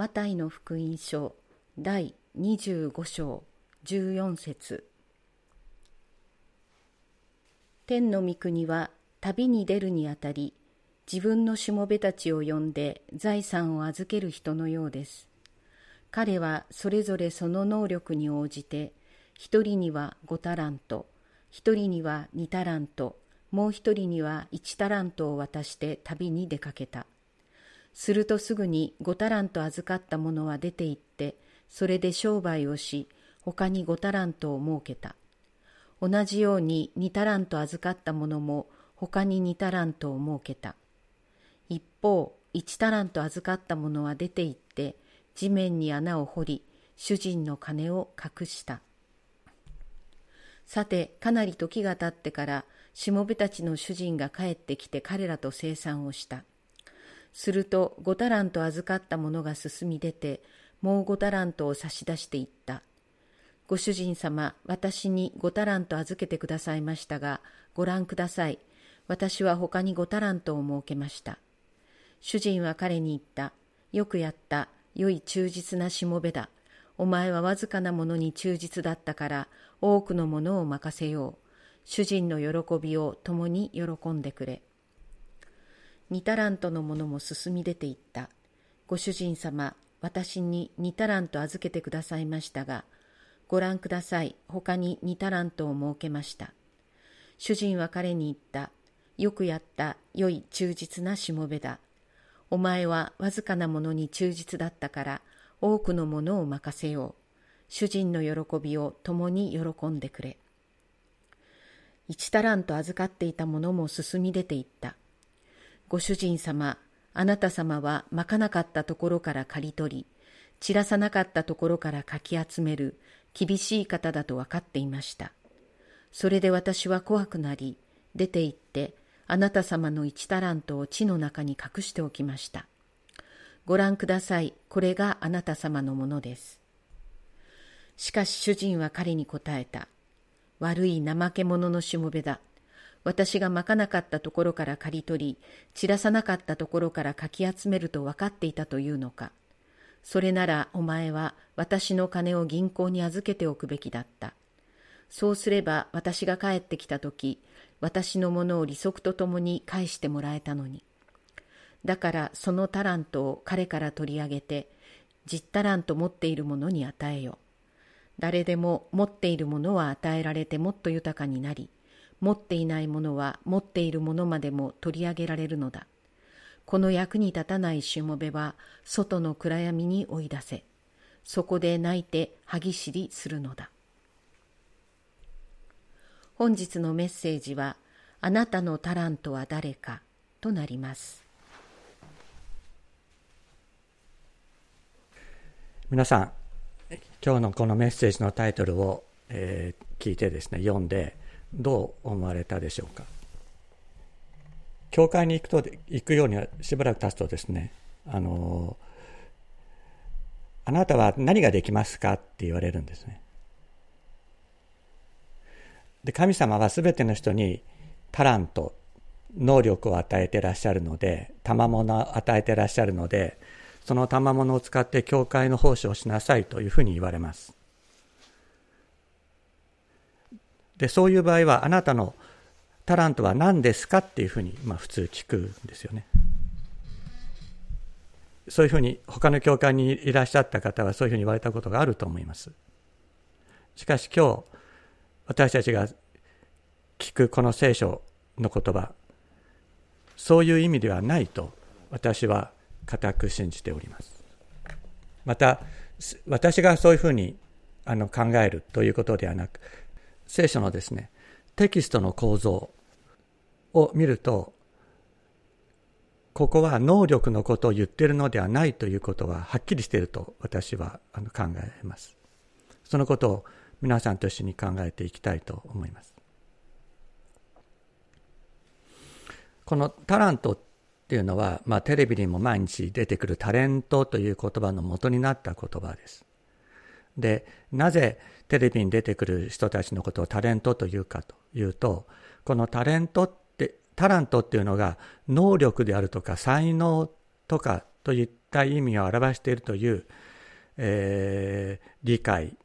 マタイの福音書第25章14節天の御国は旅に出るにあたり自分のしもべたちを呼んで財産を預ける人のようです。彼はそれぞれその能力に応じて一人には五タラント、一人には二タラント、もう一人には一タラントを渡して旅に出かけた。するとすぐに五タラント預かった者は出て行って、それで商売をし、他に五タラントを設けた。同じように二タラント預かった者も他に二タラントを設けた。一方、一タラント預かった者は出て行って、地面に穴を掘り、主人の金を隠した。さて、かなり時が経ってから、しもべたちの主人が帰ってきて彼らと生産をした。すると、五タラント預かった者が進み出て、もう五タラントを差し出していった。ご主人様、私に五タラント預けてくださいましたが、ご覧ください。私は他に五タラントを設けました。主人は彼に言った。よくやった。良い忠実なしもべだ。お前はわずかなものに忠実だったから、多くのものを任せよう。主人の喜びを共に喜んでくれ。二タラントのものも進み出ていった。ご主人様、私に二タラント預けてくださいましたが、ご覧ください。他に二タラントを設けました。主人は彼に言った。よくやった。良い忠実なしもべだ。お前はわずかなものに忠実だったから、多くのものを任せよう。主人の喜びを共に喜んでくれ。一タラント預かっていたものも進み出ていった。ご主人様、あなた様はまかなかったところから刈り取り、散らさなかったところからかき集める厳しい方だと分かっていました。それで私は怖くなり、出て行ってあなた様の一タラントを地の中に隠しておきました。ご覧ください。これがあなた様のものです。しかし主人は彼に答えた。悪い怠け者のしもべだ。私がまかなかったところから刈り取り、散らさなかったところからかき集めると分かっていたというのか。それならお前は私の金を銀行に預けておくべきだった。そうすれば私が帰ってきたとき、私のものを利息とともに返してもらえたのに。だからそのタラントを彼から取り上げて、十タラント持っているものに与えよ。誰でも持っているものは与えられてもっと豊かになり、持っていないものは持っているものまでも取り上げられるのだ。この役に立たないしもべは外の暗闇に追い出せ。そこで泣いて歯ぎしりするのだ。本日のメッセージは、あなたのタラントは誰かとなります。皆さん、今日のこのメッセージのタイトルを、えー、聞いてですね、読んで、どう思われたでしょうか？教会に行くと、行くようにはしばらく経つとですね、あのあなたは何ができますかって言われるんですね。で神様は全ての人にタラント能力を与えてらっしゃるので賜物を与えてらっしゃるのでその賜物を使って教会の奉仕をしなさいというふうに言われますでそういう場合はあなたのタラントは何ですかっていうふうに、まあ、普通聞くんですよね。そういうふうに他の教会にいらっしゃった方はそういうふうに言われたことがあると思います。しかし今日私たちが聞くこの聖書の言葉そういう意味ではないと私は固く信じております。また私がそういうふうにあの考えるということではなく聖書のですねテキストの構造を見るとここは能力のことを言っているのではないということははっきりしていると私は考えます。そのことを皆さんと一緒に考えていきたいと思います。このタラントっていうのは、まあ、テレビにも毎日出てくるタレントという言葉の元になった言葉です。で、なぜテレビに出てくる人たちのことをタレントというかというと、このタレントって、タラントっていうのが能力であるとか才能とかといっ対意味を表しているという、えー、理解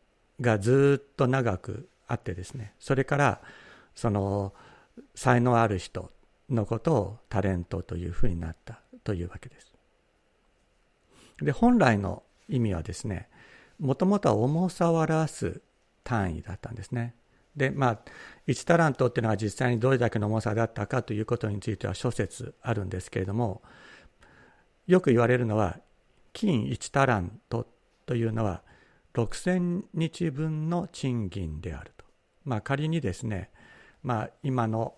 がずっと長くあってですねそれからその才能ある人のことをタレントというふうになったというわけです。で本来の意味はですねもともとは重さを表す単位だったんですね。でまあ1タラントっていうのは実際にどれだけの重さだったかということについては諸説あるんですけれどもよく言われるのは金1タラントというのは6000日分の賃金であると。まあ、仮にですね、まあ、今の、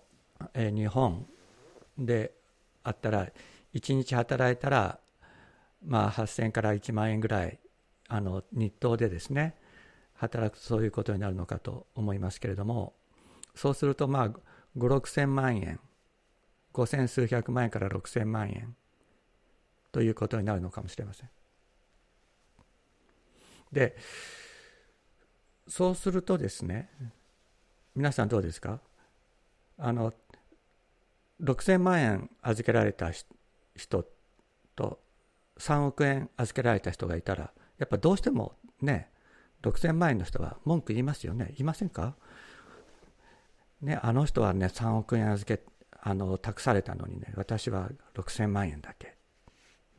日本であったら1日働いたら、まあ、8000から1万円ぐらいあの日当でですね働くとそういうことになるのかと思いますけれどもそうするとまあ5 6千万円5千数百万円から6千万円ということになるのかもしれません。でそうするとですね皆さんどうですか？あの6000万円預けられた人と3億円預けられた人がいたらやっぱどうしてもね6000万円の人は文句言いますよね。言いませんか？ねあの人はね3億円預けあの託されたのにね私は6000万円だけ。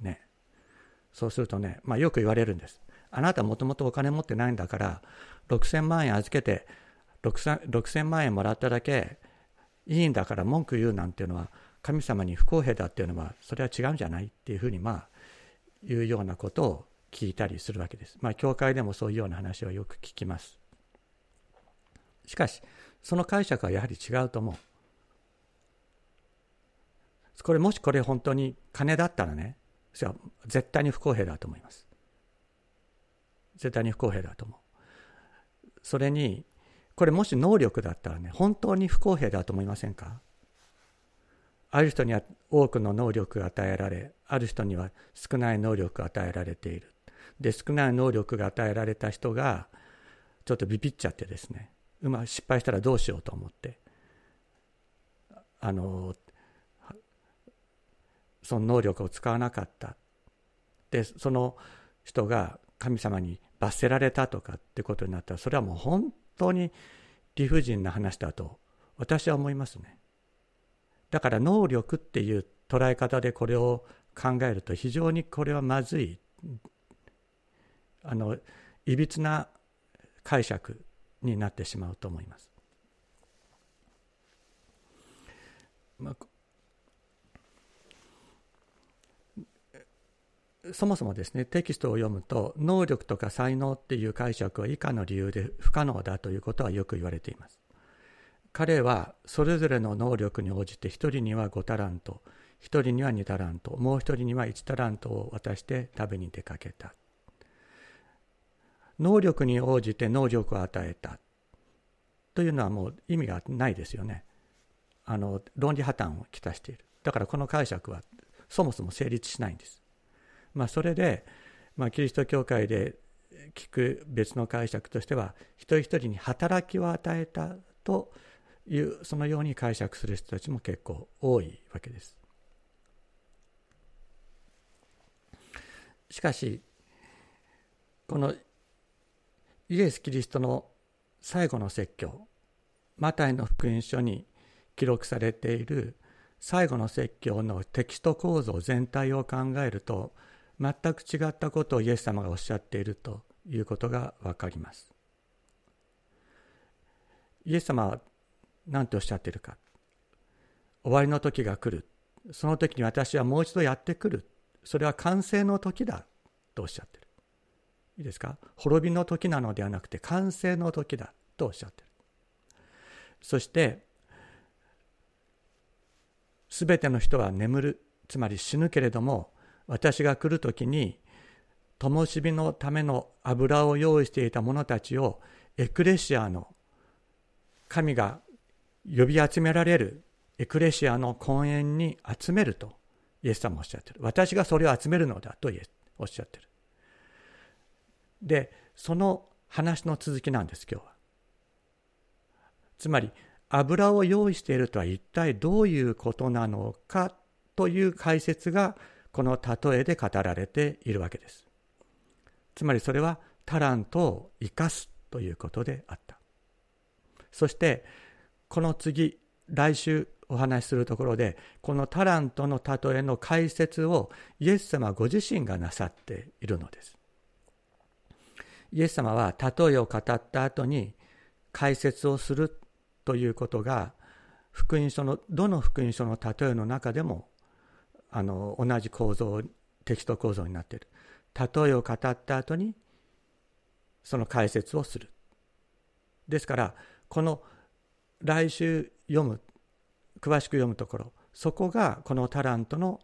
ね。そうするとねまあよく言われるんです。あなたもともとお金持ってないんだから6000万円預けて 6000, 万円もらっただけいいんだから文句言うなんていうのは神様に不公平だっていうのはそれは違うんじゃない？っていうふうにまあいうようなことを聞いたりするわけです。まあ教会でもそういうような話はよく聞きます。しかしその解釈はやはり違うと思う。これもしこれ本当に金だったらね絶対に不公平だと思います。絶対に不公平だと思う。それに、これもし能力だったらね、本当に不公平だと思いませんか？ある人には多くの能力が与えられ、ある人には少ない能力が与えられている。で、少ない能力が与えられた人が、ちょっとビビっちゃってですね、うま失敗したらどうしようと思って、あの、その能力を使わなかった。で、その人が神様に罰せられたとかってことになったらそれはもう本当に理不尽な話だと私は思いますね。だから能力っていう捉え方でこれを考えると非常にこれはまずいあのいびつな解釈になってしまうと思います。まあそもそもですねテキストを読むと能力とか才能っていう解釈は以下の理由で不可能だということはよく言われています彼はそれぞれの能力に応じて1人には5タラント1人には2タラントもう1人には1タラントを渡して食べに出かけた能力に応じて能力を与えた。というのはもう意味がないですよね。あの論理破綻をきたしている。だからこの解釈はそもそも成立しないんです。まあ、それで、まあ、キリスト教会で聞く別の解釈としては一人一人に働きを与えたというそのように解釈する人たちも結構多いわけです。しかしこのイエス・キリストの最後の説教マタイの福音書に記録されている最後の説教のテキスト構造全体を考えると全く違ったことをイエス様がおっしゃっているということが分かります。イエス様は何ておっしゃっているか。終わりの時が来る。その時に私はもう一度やってくる。それは完成の時だとおっしゃっている。いいですか？滅びの時なのではなくて完成の時だとおっしゃってる。そして、すべての人は眠る、つまり死ぬけれども、私が来る時に灯火のための油を用意していた者たちをエクレシアの神が呼び集められるエクレシアの婚宴に集めるとイエス様おっしゃってる。私がそれを集めるのだとおっしゃってる。でその話の続きなんです今日は。つまり油を用意しているとは一体どういうことなのかという解説がこの例えで語られているわけです。つまりそれはタラントを生かすということであった。そしてこの次来週お話しするところでこのタラントの例えの解説をイエス様ご自身がなさっているのです。イエス様は例えを語った後に解説をするということが福音書のどの福音書の例えの中でもあの同じ構造テキスト構造になっている。例えを語った後にその解説をする。ですからこの来週読む詳しく読むところそこがこのタラントの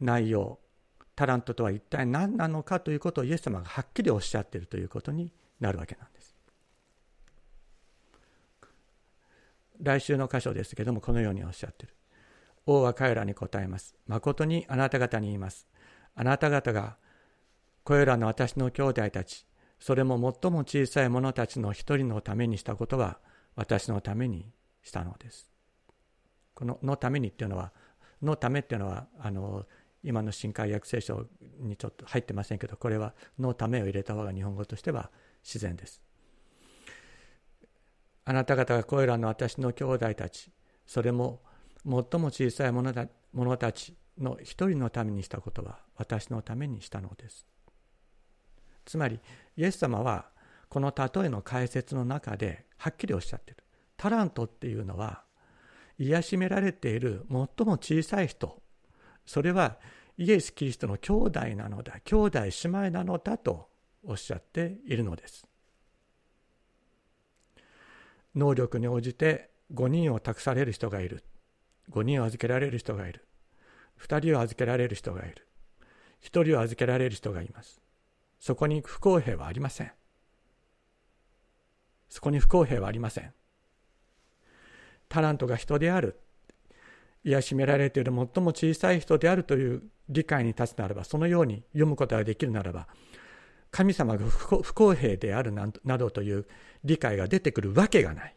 内容。タラントとは一体何なのかということをイエス様がはっきりおっしゃっているということになるわけなんです。来週の箇所ですけどもこのようにおっしゃっている。王は彼らに答えます。誠にあなた方に言います。あなた方がこれらの私の兄弟たち、それも最も小さい者たちの一人のためにしたことは私のためにしたのです。この「のために」っていうのは「のため」っていうのはあの今の新海訳聖書にちょっと入ってませんけどこれは「のため」を入れた方が日本語としては自然です。あなた方がこれらの私の兄弟たちそれも最も小さい者だ者たちの一人のためにしたことは私のためにしたのです。つまりイエス様はこの例えの解説の中ではっきりおっしゃってる。タラントっていうのは癒しめられている最も小さい人それはイエス・キリストの兄弟なのだ兄弟姉妹なのだとおっしゃっているのです。能力に応じて5人を託される人がいる。5人を預けられる人がいる。2人を預けられる人がいる。1人を預けられる人がいます。そこに不公平はありません。そこに不公平はありません。タラントが人である。癒しめられている最も小さい人であるという理解に立つならばそのように読むことができるならば神様が不公平であるなどという理解が出てくるわけがない。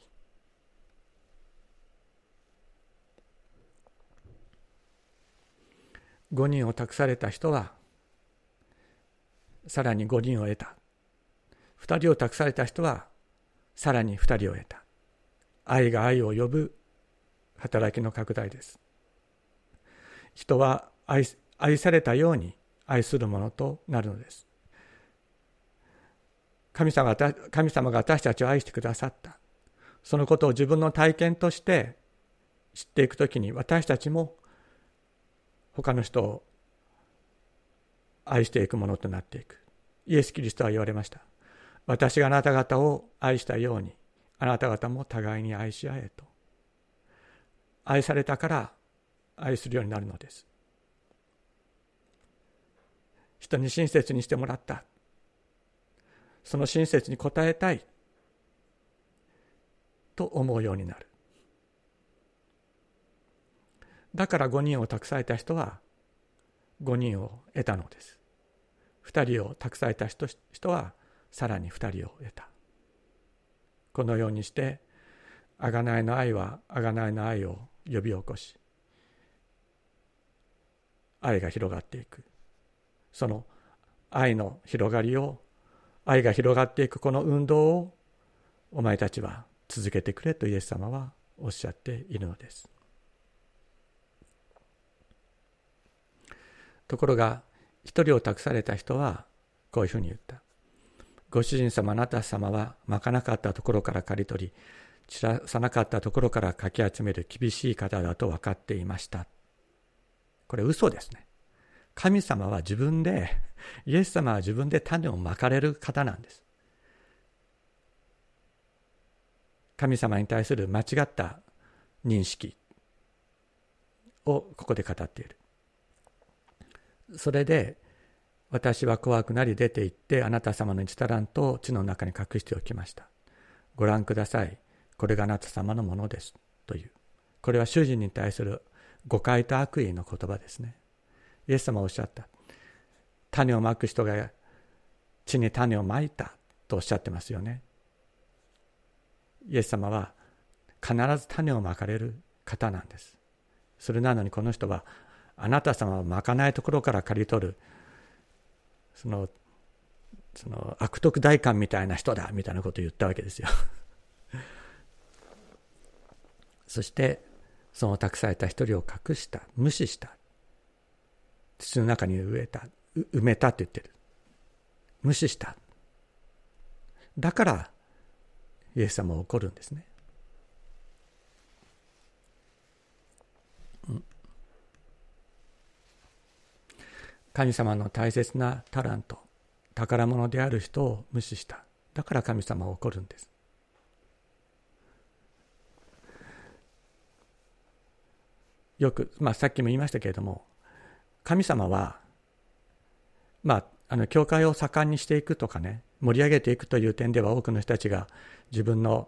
5人を託された人はさらに5人を得た2人を託された人はさらに2人を得た愛が愛を呼ぶ働きの拡大です。人は愛愛されたように愛するものとなるのです。神様が神様が私たちを愛してくださった。そのことを自分の体験として知っていくときに私たちも他の人を愛していくものとなっていく。イエス・キリストは言われました。私があなた方を愛したようにあなた方も互いに愛し合えと愛されたから愛するようになるのです。人に親切にしてもらった。その親切に応えたい。と思うようになる。だから5人を託された人は5人を得たのです。2人を託された人はさらに2人を得た。このようにして贖いの愛は贖いの愛を呼び起こし愛が広がっていく。その愛の広がりを愛が広がっていくこの運動をお前たちは続けてくれとイエス様はおっしゃっているのです。ところが一人を託された人はこういうふうに言った。ご主人様あなた様はまかなかったところから刈り取り散らさなかったところからかき集める厳しい方だと分かっていましたこれ嘘ですね神様は自分で イエス様は自分で種をまかれる方なんです神様に対する間違った認識をここで語っているそれで私は怖くなり出て行ってあなた様の一タラントを地の中に隠しておきました。ご覧ください。これがあなた様のものです。という。これは主人に対する誤解と悪意の言葉ですね。イエス様はおっしゃった。種をまく人が地に種をまいたとおっしゃってますよね。イエス様は必ず種をまかれる方なんです。それなのにこの人はあなた様はまかないところから刈り取るそのその悪徳大官みたいな人だみたいなことを言ったわけですよそしてその託された一人を隠した無視した。土の中に植えた埋めたって言ってる。無視した。だからイエス様は怒るんですね、うん、神様の大切なタラント宝物である人を無視した。だから神様は怒るんです。よく、まあ、さっきも言いましたけれども神様はまああの教会を盛んにしていくとかね盛り上げていくという点では多くの人たちが自分の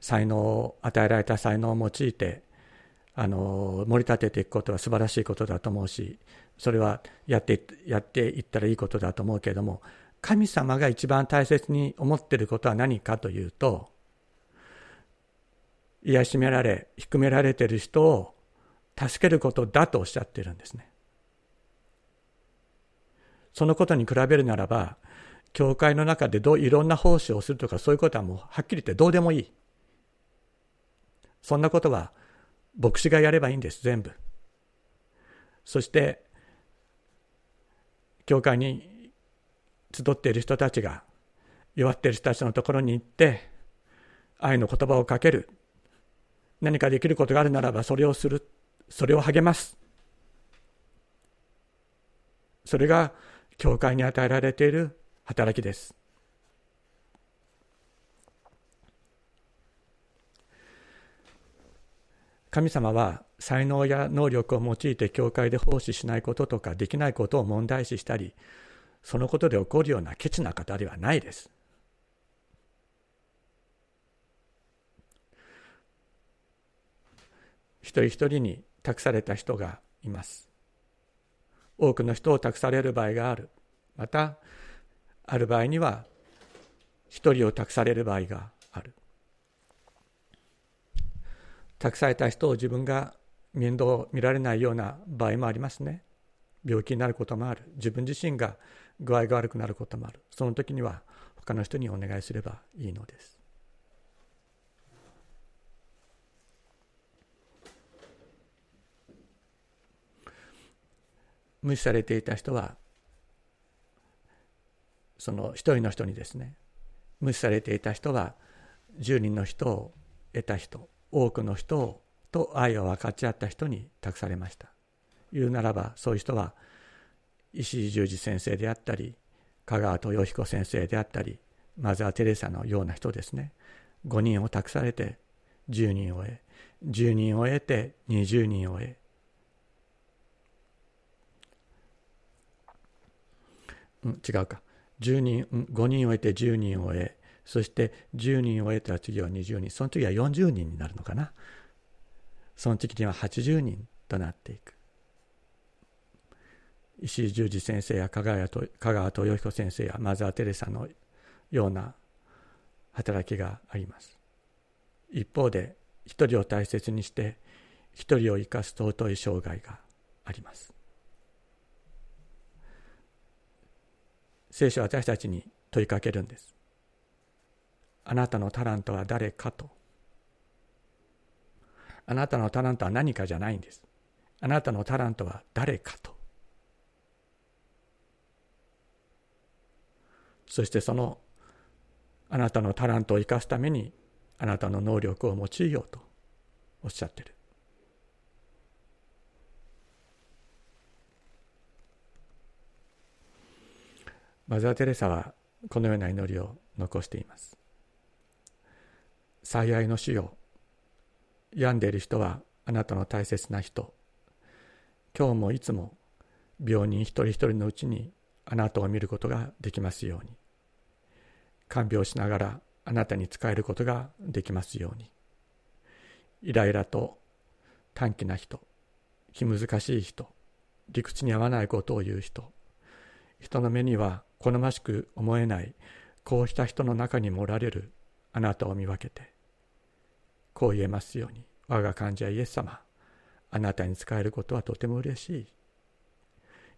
才能を与えられた才能を用いてあの盛り立てていくことは素晴らしいことだと思うしそれはやってやっていったらいいことだと思うけれども神様が一番大切に思っていることは何かというと癒しめられ低められている人を助けることだとおっしゃってるんですね。そのことに比べるならば教会の中でどういろんな奉仕をするとかそういうことはもうはっきり言ってどうでもいい。そんなことは牧師がやればいいんです全部。そして教会に集っている人たちが弱っている人たちのところに行って愛の言葉をかける何かできることがあるならばそれをするそれを励ます。それが教会に与えられている働きです。神様は才能や能力を用いて教会で奉仕しないこととかできないことを問題視したりそのことで起こるようなケチな方ではないです。一人一人に託された人がいます。多くの人を託される場合がある。またある場合には一人を託される場合がある。託された人を自分が面倒を見られないような場合もありますね。病気になることもある。自分自身が具合が悪くなることもある。その時には他の人にお願いすればいいのです。無視されていた人はその一人の人にですね無視されていた人は10人の人を得た人多くの人をと愛を分かち合った人に託されました。言うならばそういう人は石井十二先生であったり香川豊彦先生であったりマザー・テレサのような人ですね。5人を託されて10人を得10人を得て20人を得うん、違うか。10人、5人を得て10人を得そして10人を得たら次は20人その次は40人になるのかな。その時には80人となっていく。石井十二先生や香川と香川豊彦先生やマザー・テレサのような働きがあります。一方で一人を大切にして一人を生かす尊い生涯があります。聖書は私たちに問いかけるんです。あなたのタラントは誰かと。あなたのタラントは何かじゃないんです。あなたのタラントは誰かと。そしてそのあなたのタラントを生かすためにあなたの能力を用いようとおっしゃってる。マザー・テレサはこのような祈りを残しています。最愛の主よ病んでいる人はあなたの大切な人。今日もいつも病人一人一人のうちにあなたを見ることができますように。看病しながらあなたに仕えることができますように。イライラと短気な人気難しい人理屈に合わないことを言う人。人の目には好ましく思えないこうした人の中にもおられるあなたを見分けてこう言えますように我が患者イエス様あなたに仕えることはとても嬉しい。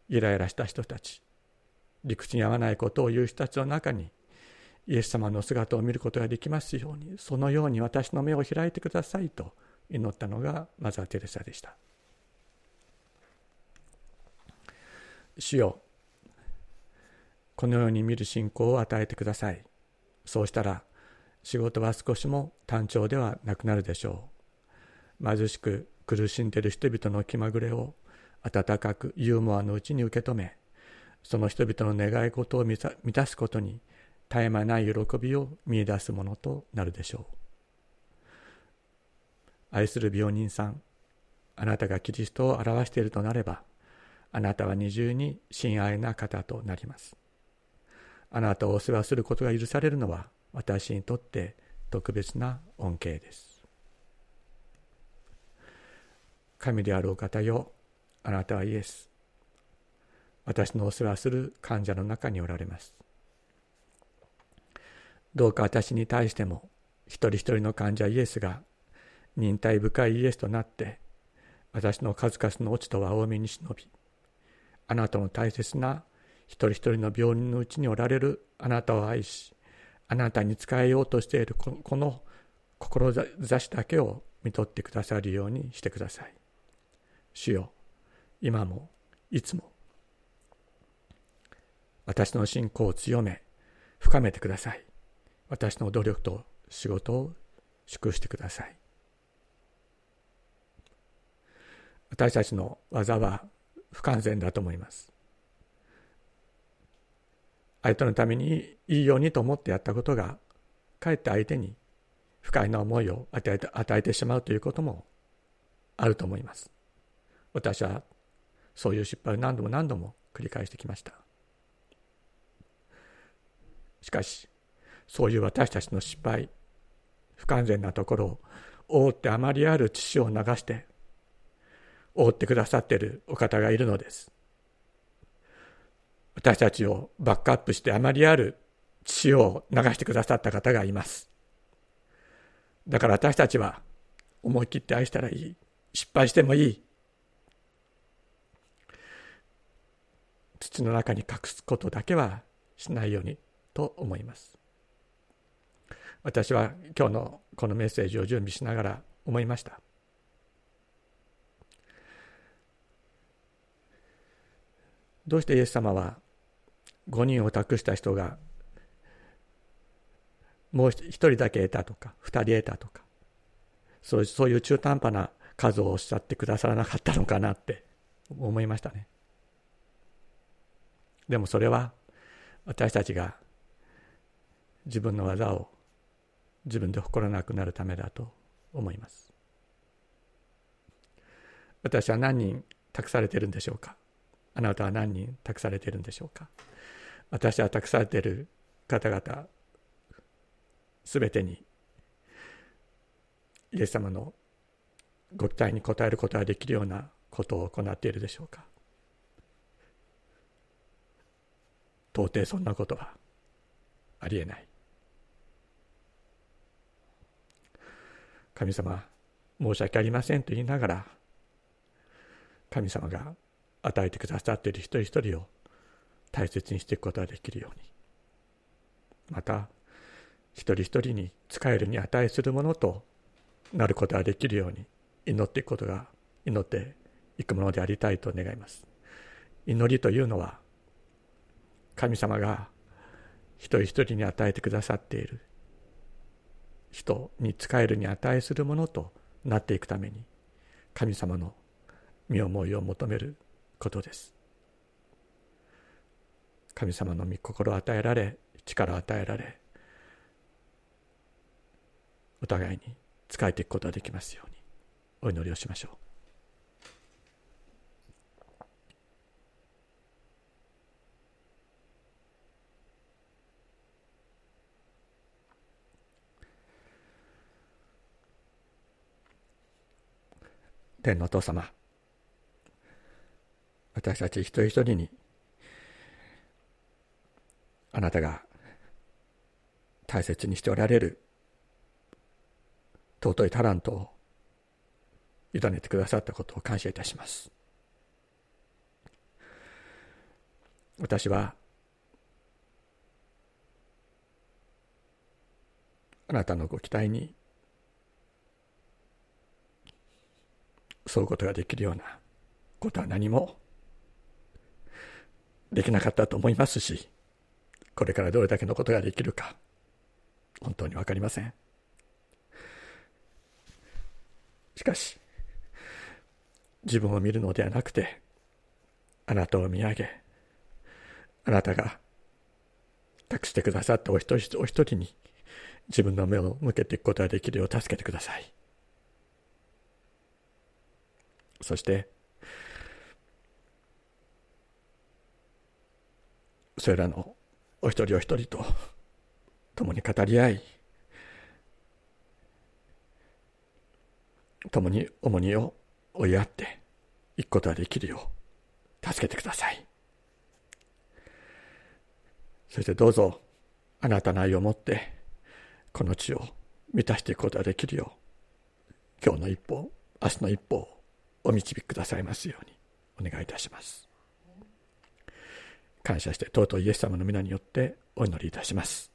イライラした人たち理屈に合わないことを言う人たちの中にイエス様の姿を見ることができますようにそのように私の目を開いてくださいと祈ったのがマザー・テレサでした。主よこのように見る信仰を与えてください。そうしたら仕事は少しも単調ではなくなるでしょう。貧しく苦しんでいる人々の気まぐれを温かくユーモアのうちに受け止めその人々の願い事を満たすことに絶え間ない喜びを見いだすものとなるでしょう。愛する病人さんあなたがキリストを表しているとなればあなたは二重に親愛な方となります。あなたをお世話することが許されるのは私にとって特別な恩恵です。神であるお方よあなたはイエス。私のお世話する患者の中におられます。どうか私に対しても一人一人の患者イエスが忍耐深いイエスとなって私の数々の落ちとは多めに忍びあなたの大切な一人一人の病人のうちにおられるあなたを愛しあなたに仕えようとしているこの志だけを見とってくださるようにしてください。主よ今もいつも私の信仰を強め深めてください。私の努力と仕事を祝してください。私たちの技は不完全だと思います。相手のためにいいようにと思ってやったことがかえって相手に不快な思いを与えて与えてしまうということもあると思います。私はそういう失敗を何度も何度も繰り返してきました。しかしそういう私たちの失敗不完全なところを覆ってあまりある血を流して覆ってくださっているお方がいるのです。私たちをバックアップしてあまりある血を流してくださった方がいます。だから私たちは思い切って愛したらいい。失敗してもいい。土の中に隠すことだけはしないようにと思います。私は今日のこのメッセージを準備しながら思いました。どうしてイエス様は5人を託した人がもう1人だけ得たとか2人得たとかそうそういう中途半端な数をおっしゃってくださらなかったのかなって思いましたね。でもそれは私たちが自分の技を自分で誇らなくなるためだと思います。私は何人託されてるんでしょうか？あなたは何人託されてるんでしょうか？私は託されている方々すべてにイエス様のご期待に応えることができるようなことを行っているでしょうか。到底そんなことはありえない。神様申し訳ありませんと言いながら神様が与えてくださっている一人一人を大切にしていくことができるように。また一人一人に使えるに値するものとなることができるように祈っていくことが祈っていくものでありたいと願います。祈りというのは神様が一人一人に与えてくださっている人に仕えるに値するものとなっていくために神様の身思いを求めることです。神様の御心を与えられ力を与えられお互いに仕えていくことができますようにお祈りをしましょう。天のお父様私たち一人一人にあなたが大切にしておられる尊いタラントを委ねてくださったことを感謝いたします。私はあなたのご期待に沿うことができるようなことは何もできなかったと思いますしこれからどれだけのことができるか。本当に分かりません。しかし自分を見るのではなくてあなたを見上げあなたが託してくださったお一人お一人に自分の目を向けていくことができるよう助けてください。そしてそれらのお一人お一人と共に語り合い共に重荷を追い合っていくことができるよう助けてください。そしてどうぞあなたの愛をもってこの地を満たしていくことができるよう今日の一歩明日の一歩をお導きくださいますようにお願いいたします。感謝して尊いイエス様の皆によってお祈りいたします。